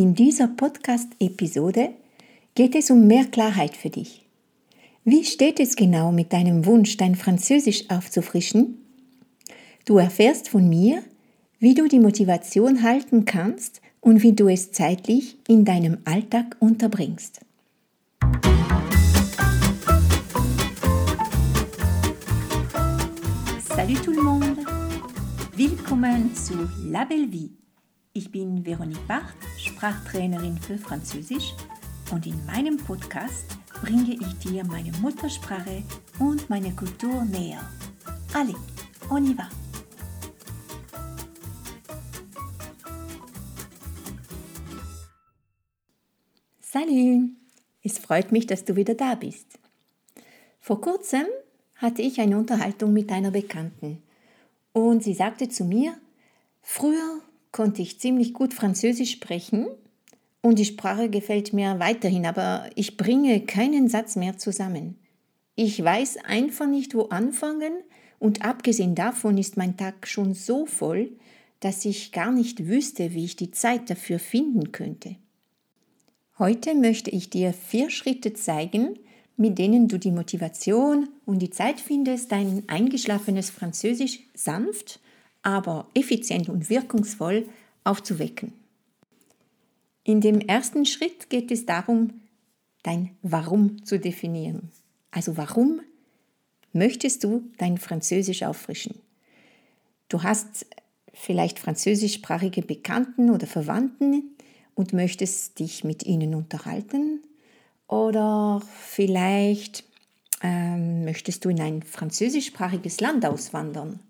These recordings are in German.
In dieser Podcast-Episode geht es um mehr Klarheit für dich. Wie steht es genau mit deinem Wunsch, dein Französisch aufzufrischen? Du erfährst von mir, wie du die Motivation halten kannst und wie du es zeitlich in deinem Alltag unterbringst. Salut tout le monde! Willkommen zu La Belle Vie. Ich bin Veronique Barth, Sprachtrainerin für Französisch und in meinem Podcast bringe ich dir meine Muttersprache und meine Kultur näher. Allez, on y va! Salut! Es freut mich, dass du wieder da bist. Vor kurzem hatte ich eine Unterhaltung mit einer Bekannten und sie sagte zu mir, früher konnte ich ziemlich gut Französisch sprechen und die Sprache gefällt mir weiterhin, aber ich bringe keinen Satz mehr zusammen. Ich weiß einfach nicht, wo anfangen und abgesehen davon ist mein Tag schon so voll, dass ich gar nicht wüsste, wie ich die Zeit dafür finden könnte. Heute möchte ich dir vier Schritte zeigen, mit denen du die Motivation und die Zeit findest, dein eingeschlafenes Französisch sanft, aber effizient und wirkungsvoll aufzuwecken. In dem ersten Schritt geht es darum, dein Warum zu definieren. Also warum möchtest du dein Französisch auffrischen? Du hast vielleicht französischsprachige Bekannten oder Verwandten und möchtest dich mit ihnen unterhalten oder vielleicht ähm, möchtest du in ein französischsprachiges Land auswandern.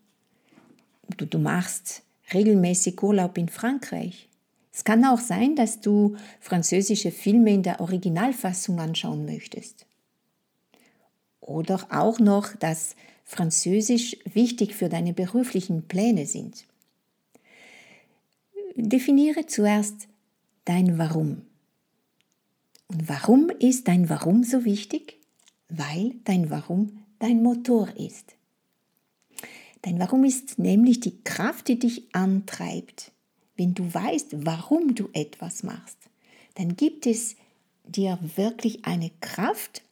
Du, du machst regelmäßig Urlaub in Frankreich. Es kann auch sein, dass du französische Filme in der Originalfassung anschauen möchtest. Oder auch noch, dass Französisch wichtig für deine beruflichen Pläne sind. Definiere zuerst dein Warum. Und warum ist dein Warum so wichtig? Weil dein Warum dein Motor ist. Dein Warum ist nämlich die Kraft, die dich antreibt. Wenn du weißt, warum du etwas machst, dann gibt es dir wirklich eine Kraft.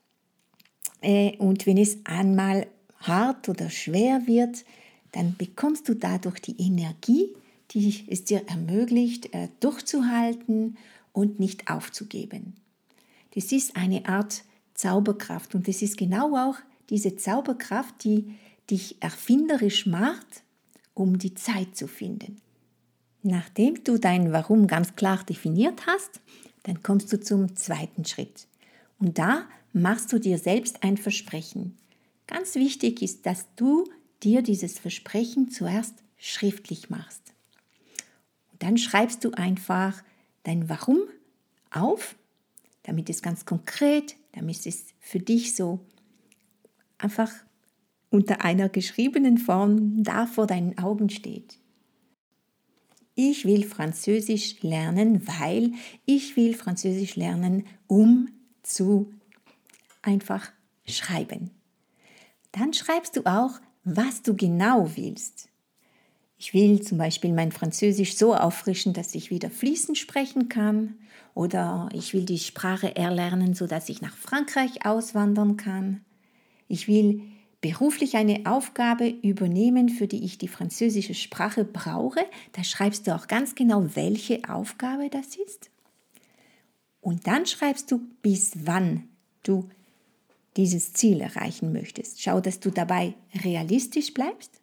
Äh, und wenn es einmal hart oder schwer wird, dann bekommst du dadurch die Energie, die es dir ermöglicht, äh, durchzuhalten und nicht aufzugeben. Das ist eine Art Zauberkraft und es ist genau auch diese Zauberkraft, die dich erfinderisch macht, um die Zeit zu finden. Nachdem du dein Warum ganz klar definiert hast, dann kommst du zum zweiten Schritt. Und da machst du dir selbst ein Versprechen. Ganz wichtig ist, dass du dir dieses Versprechen zuerst schriftlich machst. Und dann schreibst du einfach dein Warum auf damit es ganz konkret, damit es für dich so einfach unter einer geschriebenen Form da vor deinen Augen steht. Ich will Französisch lernen, weil ich will Französisch lernen, um zu einfach schreiben. Dann schreibst du auch, was du genau willst. Ich will zum Beispiel mein Französisch so auffrischen, dass ich wieder fließend sprechen kann. Oder ich will die Sprache erlernen, sodass ich nach Frankreich auswandern kann. Ich will beruflich eine Aufgabe übernehmen, für die ich die französische Sprache brauche. Da schreibst du auch ganz genau, welche Aufgabe das ist. Und dann schreibst du, bis wann du dieses Ziel erreichen möchtest. Schau, dass du dabei realistisch bleibst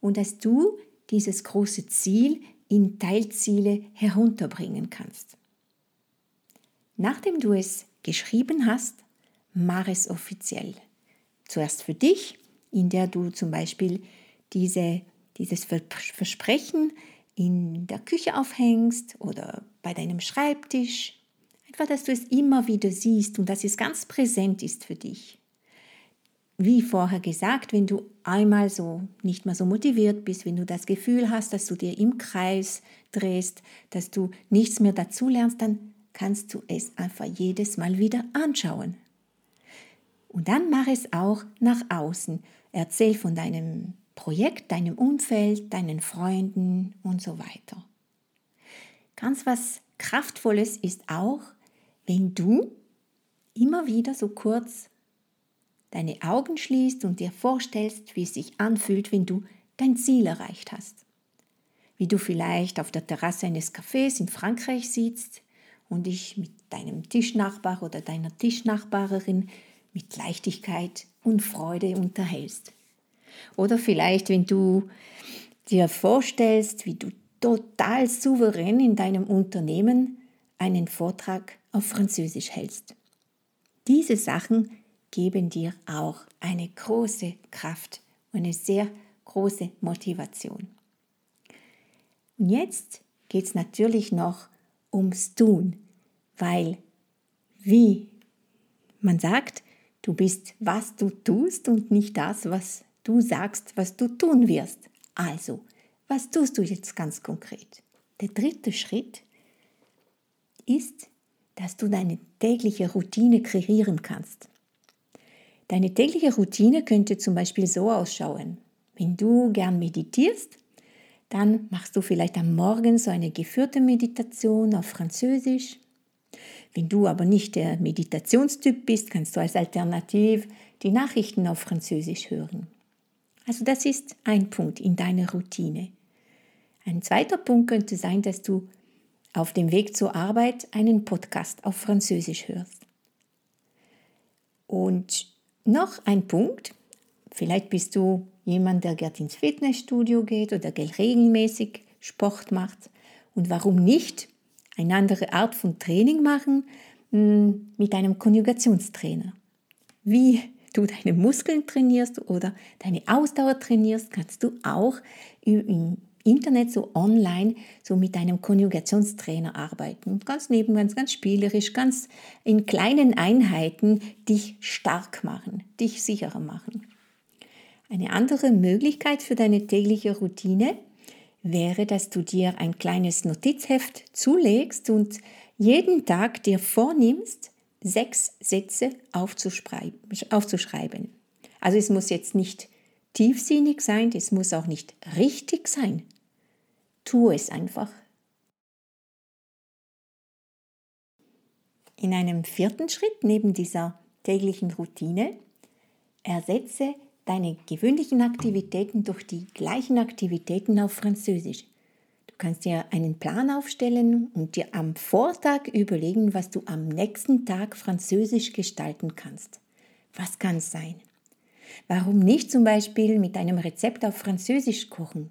und dass du dieses große Ziel in Teilziele herunterbringen kannst. Nachdem du es geschrieben hast, mach es offiziell. Zuerst für dich, in der du zum Beispiel diese, dieses Versprechen in der Küche aufhängst oder bei deinem Schreibtisch. Einfach, dass du es immer wieder siehst und dass es ganz präsent ist für dich wie vorher gesagt, wenn du einmal so nicht mehr so motiviert bist, wenn du das Gefühl hast, dass du dir im Kreis drehst, dass du nichts mehr dazu lernst, dann kannst du es einfach jedes Mal wieder anschauen. Und dann mach es auch nach außen. Erzähl von deinem Projekt, deinem Umfeld, deinen Freunden und so weiter. Ganz was Kraftvolles ist auch, wenn du immer wieder so kurz deine Augen schließt und dir vorstellst, wie es sich anfühlt, wenn du dein Ziel erreicht hast. Wie du vielleicht auf der Terrasse eines Cafés in Frankreich sitzt und dich mit deinem Tischnachbar oder deiner Tischnachbarin mit Leichtigkeit und Freude unterhältst. Oder vielleicht, wenn du dir vorstellst, wie du total souverän in deinem Unternehmen einen Vortrag auf Französisch hältst. Diese Sachen geben dir auch eine große Kraft und eine sehr große Motivation. Und jetzt geht es natürlich noch ums Tun, weil, wie man sagt, du bist, was du tust und nicht das, was du sagst, was du tun wirst. Also, was tust du jetzt ganz konkret? Der dritte Schritt ist, dass du deine tägliche Routine kreieren kannst. Deine tägliche Routine könnte zum Beispiel so ausschauen. Wenn du gern meditierst, dann machst du vielleicht am Morgen so eine geführte Meditation auf Französisch. Wenn du aber nicht der Meditationstyp bist, kannst du als Alternativ die Nachrichten auf Französisch hören. Also das ist ein Punkt in deiner Routine. Ein zweiter Punkt könnte sein, dass du auf dem Weg zur Arbeit einen Podcast auf Französisch hörst. Und noch ein Punkt, vielleicht bist du jemand, der gerne ins Fitnessstudio geht oder regelmäßig Sport macht. Und warum nicht eine andere Art von Training machen hm, mit einem Konjugationstrainer? Wie du deine Muskeln trainierst oder deine Ausdauer trainierst, kannst du auch im Internet so online so mit einem Konjugationstrainer arbeiten. Ganz neben, ganz, ganz spielerisch, ganz in kleinen Einheiten dich stark machen, dich sicherer machen. Eine andere Möglichkeit für deine tägliche Routine wäre, dass du dir ein kleines Notizheft zulegst und jeden Tag dir vornimmst, sechs Sätze aufzuschreiben. Also es muss jetzt nicht tiefsinnig sein, es muss auch nicht richtig sein. Tu es einfach. In einem vierten Schritt neben dieser täglichen Routine ersetze deine gewöhnlichen Aktivitäten durch die gleichen Aktivitäten auf Französisch. Du kannst dir einen Plan aufstellen und dir am Vortag überlegen, was du am nächsten Tag Französisch gestalten kannst. Was kann es sein? Warum nicht zum Beispiel mit einem Rezept auf Französisch kochen?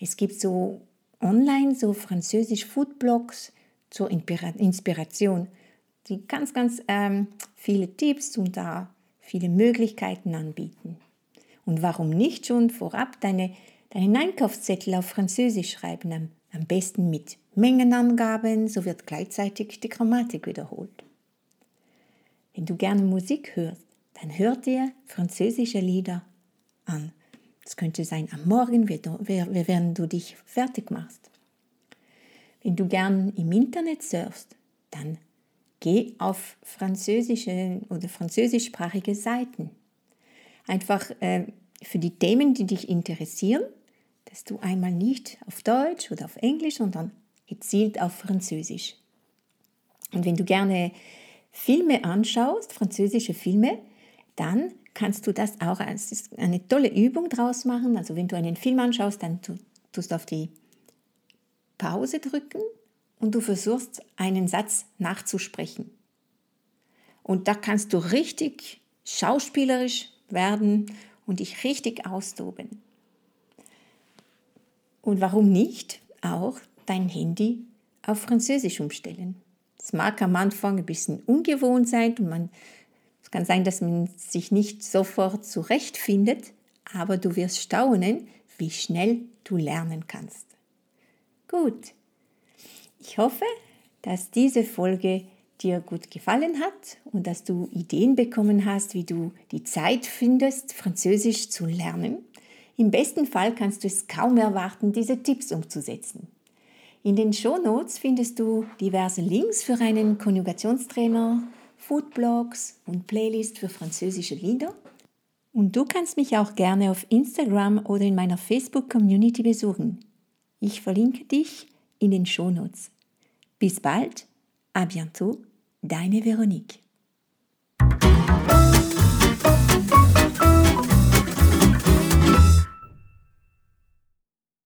Es gibt so online so französisch Foodblogs zur Inspiration, die ganz, ganz ähm, viele Tipps und da viele Möglichkeiten anbieten. Und warum nicht schon vorab deine, deinen Einkaufszettel auf Französisch schreiben, am, am besten mit Mengenangaben, so wird gleichzeitig die Grammatik wiederholt. Wenn du gerne Musik hörst, dann hör dir französische Lieder an. Es könnte sein am Morgen, während du dich fertig machst. Wenn du gern im Internet surfst, dann geh auf französische oder französischsprachige Seiten. Einfach äh, für die Themen, die dich interessieren, dass du einmal nicht auf Deutsch oder auf Englisch, sondern gezielt auf Französisch. Und wenn du gerne Filme anschaust, französische Filme, dann kannst du das auch als eine tolle Übung draus machen. Also wenn du einen Film anschaust, dann tust du auf die Pause drücken und du versuchst einen Satz nachzusprechen. Und da kannst du richtig schauspielerisch werden und dich richtig austoben. Und warum nicht auch dein Handy auf Französisch umstellen? Es mag am Anfang ein bisschen ungewohnt sein und man, es kann sein, dass man sich nicht sofort zurechtfindet, aber du wirst staunen, wie schnell du lernen kannst. Gut, ich hoffe, dass diese Folge dir gut gefallen hat und dass du Ideen bekommen hast, wie du die Zeit findest, Französisch zu lernen. Im besten Fall kannst du es kaum erwarten, diese Tipps umzusetzen. In den Shownotes findest du diverse Links für einen Konjugationstrainer, Foodblogs und Playlist für französische Lieder. Und du kannst mich auch gerne auf Instagram oder in meiner Facebook-Community besuchen. Ich verlinke dich in den Shownotes. Bis bald, à bientôt, deine Veronique.